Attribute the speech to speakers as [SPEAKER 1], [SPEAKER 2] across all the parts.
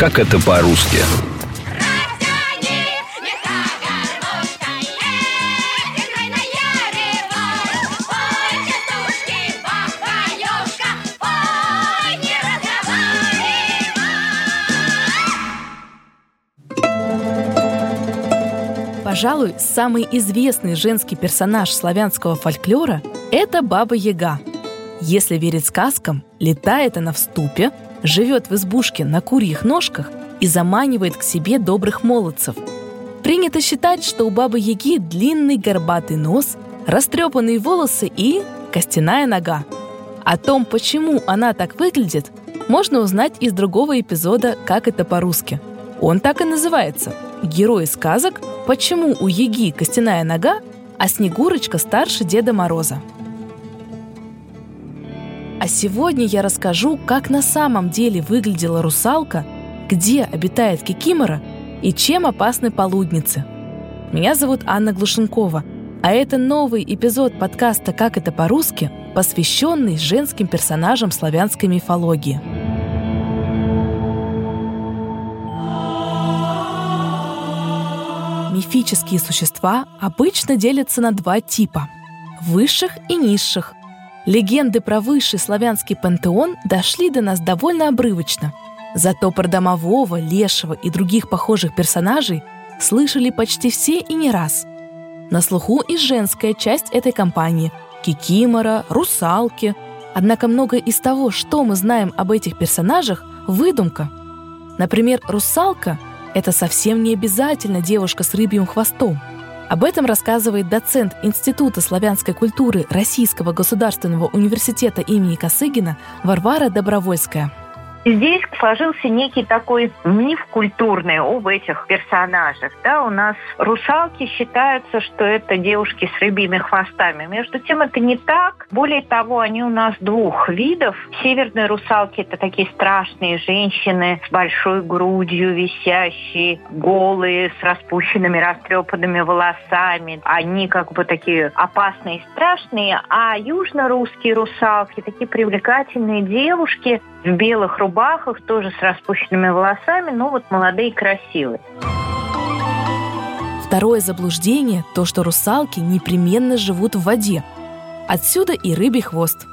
[SPEAKER 1] Как это по-русски?
[SPEAKER 2] Пожалуй, самый известный женский персонаж славянского фольклора – это Баба Яга. Если верить сказкам, летает она в ступе, живет в избушке на курьих ножках и заманивает к себе добрых молодцев. Принято считать, что у Бабы Яги длинный горбатый нос, растрепанные волосы и костяная нога. О том, почему она так выглядит, можно узнать из другого эпизода «Как это по-русски». Он так и называется – Герой сказок «Почему у Еги костяная нога, а Снегурочка старше Деда Мороза». Сегодня я расскажу, как на самом деле выглядела русалка, где обитает Кикимора и чем опасны полудницы. Меня зовут Анна Глушенкова, а это новый эпизод подкаста «Как это по-русски», посвященный женским персонажам славянской мифологии – Мифические существа обычно делятся на два типа – высших и низших. Легенды про высший славянский пантеон дошли до нас довольно обрывочно. Зато про домового, лешего и других похожих персонажей слышали почти все и не раз. На слуху и женская часть этой компании – кикимора, русалки. Однако многое из того, что мы знаем об этих персонажах – выдумка. Например, русалка – это совсем не обязательно девушка с рыбьим хвостом. Об этом рассказывает доцент Института славянской культуры Российского государственного университета имени Косыгина Варвара Добровольская.
[SPEAKER 3] Здесь сложился некий такой миф культурный об этих персонажах. Да, у нас русалки считаются, что это девушки с рыбьими хвостами. Между тем это не так. Более того, они у нас двух видов. Северные русалки – это такие страшные женщины с большой грудью, висящие, голые, с распущенными, растрепанными волосами. Они как бы такие опасные и страшные. А южно-русские русалки – такие привлекательные девушки в белых рубахах, тоже с распущенными волосами, но вот молодые и красивые.
[SPEAKER 2] Второе заблуждение – то, что русалки непременно живут в воде. Отсюда и рыбий хвост.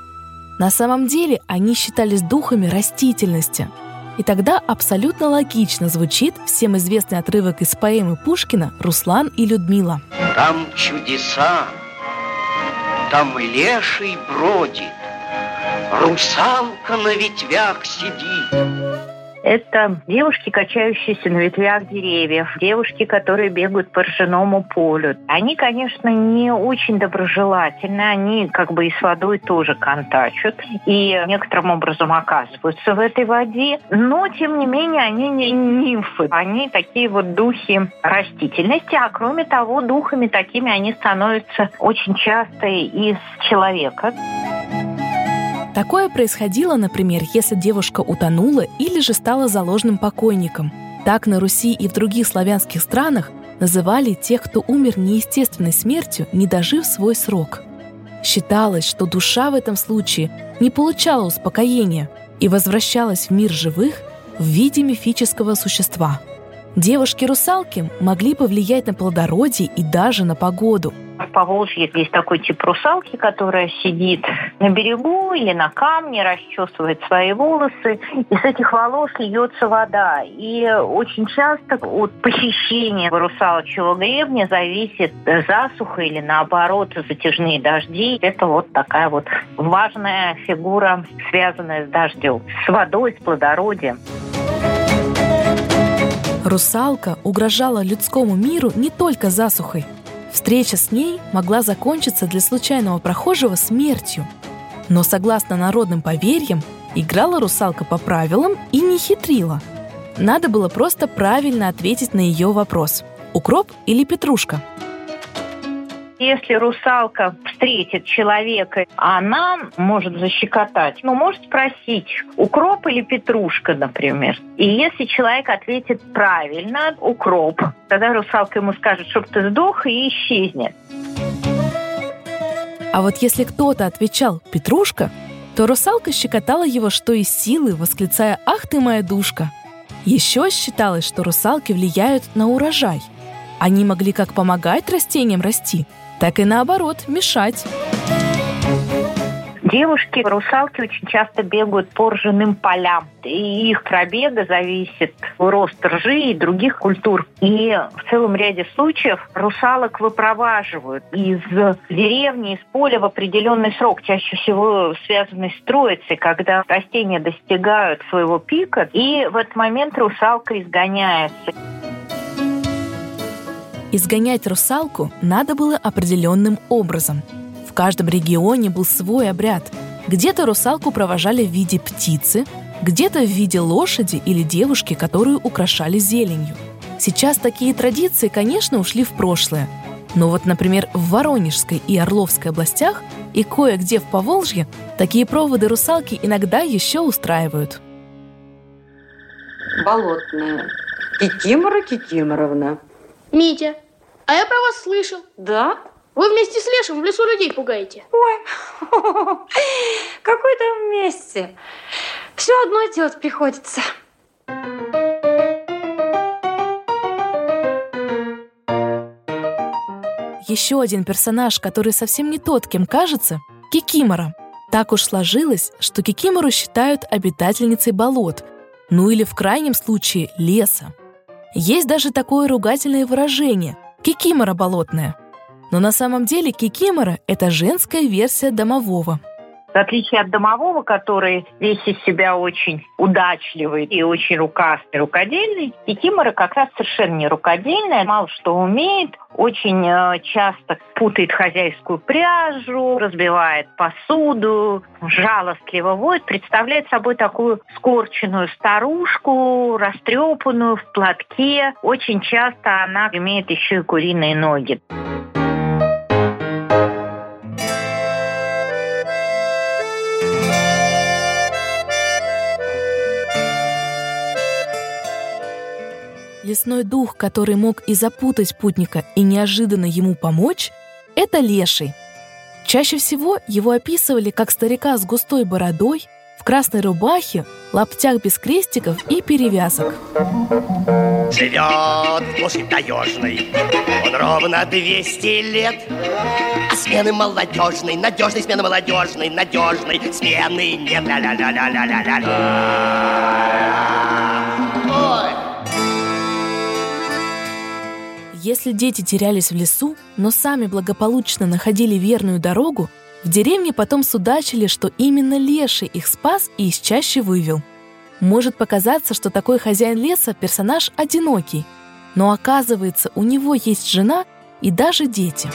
[SPEAKER 2] На самом деле они считались духами растительности. И тогда абсолютно логично звучит всем известный отрывок из поэмы Пушкина «Руслан и Людмила».
[SPEAKER 4] Там чудеса, там леший бродит, Русалка на ветвях сидит.
[SPEAKER 3] Это девушки, качающиеся на ветвях деревьев, девушки, которые бегают по ржаному полю. Они, конечно, не очень доброжелательны, они как бы и с водой тоже контачат и некоторым образом оказываются в этой воде, но, тем не менее, они не нимфы, они такие вот духи растительности, а кроме того, духами такими они становятся очень часто из человека.
[SPEAKER 2] Такое происходило, например, если девушка утонула или же стала заложным покойником. Так на Руси и в других славянских странах называли тех, кто умер неестественной смертью, не дожив свой срок. Считалось, что душа в этом случае не получала успокоения и возвращалась в мир живых в виде мифического существа. Девушки-русалки могли повлиять на плодородие и даже на погоду –
[SPEAKER 3] в Поволжье есть такой тип русалки, которая сидит на берегу или на камне, расчесывает свои волосы, и с этих волос льется вода. И очень часто от посещения русалочьего гребня зависит засуха или наоборот затяжные дожди. Это вот такая вот важная фигура, связанная с дождем, с водой, с плодородием.
[SPEAKER 2] Русалка угрожала людскому миру не только засухой, Встреча с ней могла закончиться для случайного прохожего смертью. Но согласно народным поверьям, играла русалка по правилам и не хитрила. Надо было просто правильно ответить на ее вопрос – укроп или петрушка –
[SPEAKER 3] если русалка встретит человека, она может защекотать. Ну, может спросить, укроп или петрушка, например. И если человек ответит правильно, укроп, тогда русалка ему скажет, чтобы ты сдох и исчезнет.
[SPEAKER 2] А вот если кто-то отвечал «Петрушка», то русалка щекотала его что из силы, восклицая «Ах ты моя душка!». Еще считалось, что русалки влияют на урожай. Они могли как помогать растениям расти, так и наоборот мешать.
[SPEAKER 3] Девушки, русалки очень часто бегают по ржаным полям. И их пробега зависит рост ржи и других культур. И в целом ряде случаев русалок выпроваживают из деревни, из поля в определенный срок, чаще всего связанный с троицей, когда растения достигают своего пика, и в этот момент русалка изгоняется.
[SPEAKER 2] Изгонять русалку надо было определенным образом – каждом регионе был свой обряд. Где-то русалку провожали в виде птицы, где-то в виде лошади или девушки, которую украшали зеленью. Сейчас такие традиции, конечно, ушли в прошлое. Но вот, например, в Воронежской и Орловской областях и кое-где в Поволжье такие проводы русалки иногда еще устраивают.
[SPEAKER 1] Болотная. Кикимора Кикиморовна.
[SPEAKER 5] Митя, а я про вас слышал.
[SPEAKER 1] Да?
[SPEAKER 5] Вы вместе с Лешим в лесу людей пугаете.
[SPEAKER 1] Ой, какой там вместе. Все одно делать приходится.
[SPEAKER 2] Еще один персонаж, который совсем не тот, кем кажется – Кикимора. Так уж сложилось, что Кикимору считают обитательницей болот, ну или в крайнем случае леса. Есть даже такое ругательное выражение – Кикимора болотная – но на самом деле кикимора – это женская версия домового.
[SPEAKER 3] В отличие от домового, который весь из себя очень удачливый и очень рукастый, рукодельный, кикимора как раз совершенно не рукодельная, мало что умеет, очень э, часто путает хозяйскую пряжу, разбивает посуду, жалостливо воет, представляет собой такую скорченную старушку, растрепанную в платке. Очень часто она имеет еще и куриные ноги.
[SPEAKER 2] Лесной дух, который мог и запутать путника, и неожиданно ему помочь, это леший. Чаще всего его описывали как старика с густой бородой, в красной рубахе, лаптях без крестиков и перевязок.
[SPEAKER 6] Живет в глуши таежной, он ровно 200 лет. А смены молодежной, надежной смены молодежной, надежной смены нет. Ля-ля-ля-ля-ля-ля-ля. Ой.
[SPEAKER 2] Если дети терялись в лесу, но сами благополучно находили верную дорогу, в деревне потом судачили, что именно леший их спас и из чаще вывел. Может показаться, что такой хозяин леса – персонаж одинокий, но оказывается, у него есть жена и даже дети.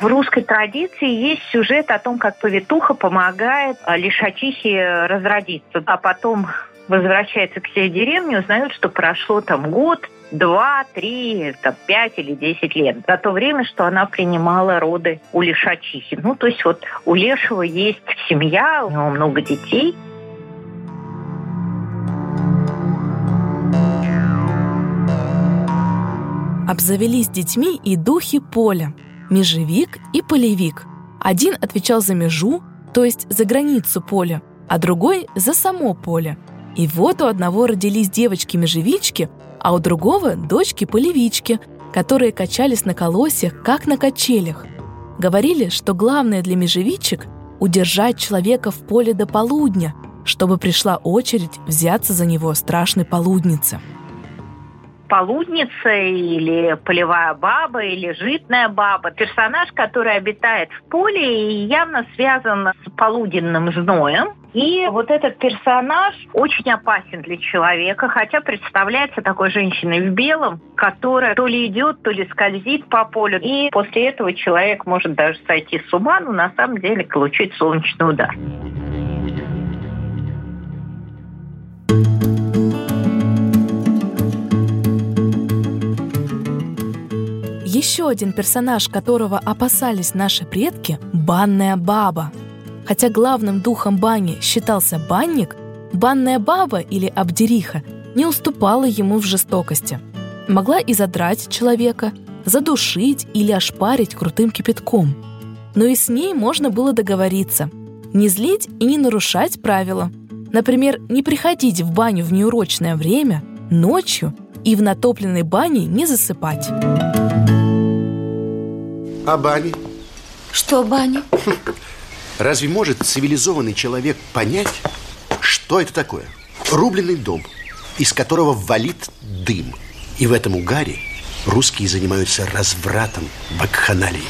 [SPEAKER 3] В русской традиции есть сюжет о том, как повитуха помогает а, лишачихе разродиться, а потом возвращается к себе в деревню, узнает, что прошло там год, два, три, там, пять или десять лет. За то время, что она принимала роды у лишачихи. Ну, то есть вот у Лешего есть семья, у него много детей.
[SPEAKER 2] Обзавелись детьми и духи поля – межевик и полевик. Один отвечал за межу, то есть за границу поля, а другой – за само поле – и вот у одного родились девочки-межевички, а у другого – дочки-полевички, которые качались на колосьях, как на качелях. Говорили, что главное для межевичек – удержать человека в поле до полудня, чтобы пришла очередь взяться за него страшной полудницы
[SPEAKER 3] полудница или полевая баба или житная баба. Персонаж, который обитает в поле и явно связан с полуденным зноем. И вот этот персонаж очень опасен для человека, хотя представляется такой женщиной в белом, которая то ли идет, то ли скользит по полю. И после этого человек может даже сойти с ума, но на самом деле получить солнечный удар.
[SPEAKER 2] Еще один персонаж, которого опасались наши предки – банная баба. Хотя главным духом бани считался банник, банная баба или абдериха не уступала ему в жестокости. Могла и задрать человека, задушить или ошпарить крутым кипятком. Но и с ней можно было договориться. Не злить и не нарушать правила. Например, не приходить в баню в неурочное время, ночью и в натопленной бане не засыпать.
[SPEAKER 7] А бани?
[SPEAKER 1] Что бани?
[SPEAKER 7] Разве может цивилизованный человек понять, что это такое? Рубленый дом, из которого валит дым. И в этом угаре русские занимаются развратом, вакханалией.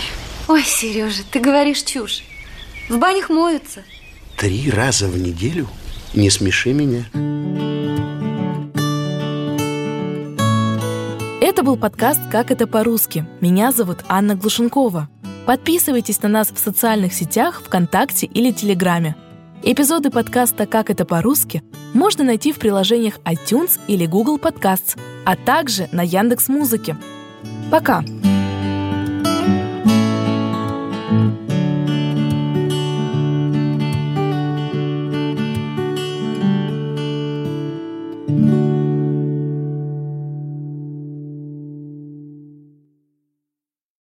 [SPEAKER 1] Ой, Сережа, ты говоришь чушь. В банях моются.
[SPEAKER 7] Три раза в неделю? Не смеши меня.
[SPEAKER 2] Это был подкаст «Как это по-русски». Меня зовут Анна Глушенкова. Подписывайтесь на нас в социальных сетях, ВКонтакте или Телеграме. Эпизоды подкаста «Как это по-русски» можно найти в приложениях iTunes или Google Podcasts, а также на Яндекс Музыке. Пока!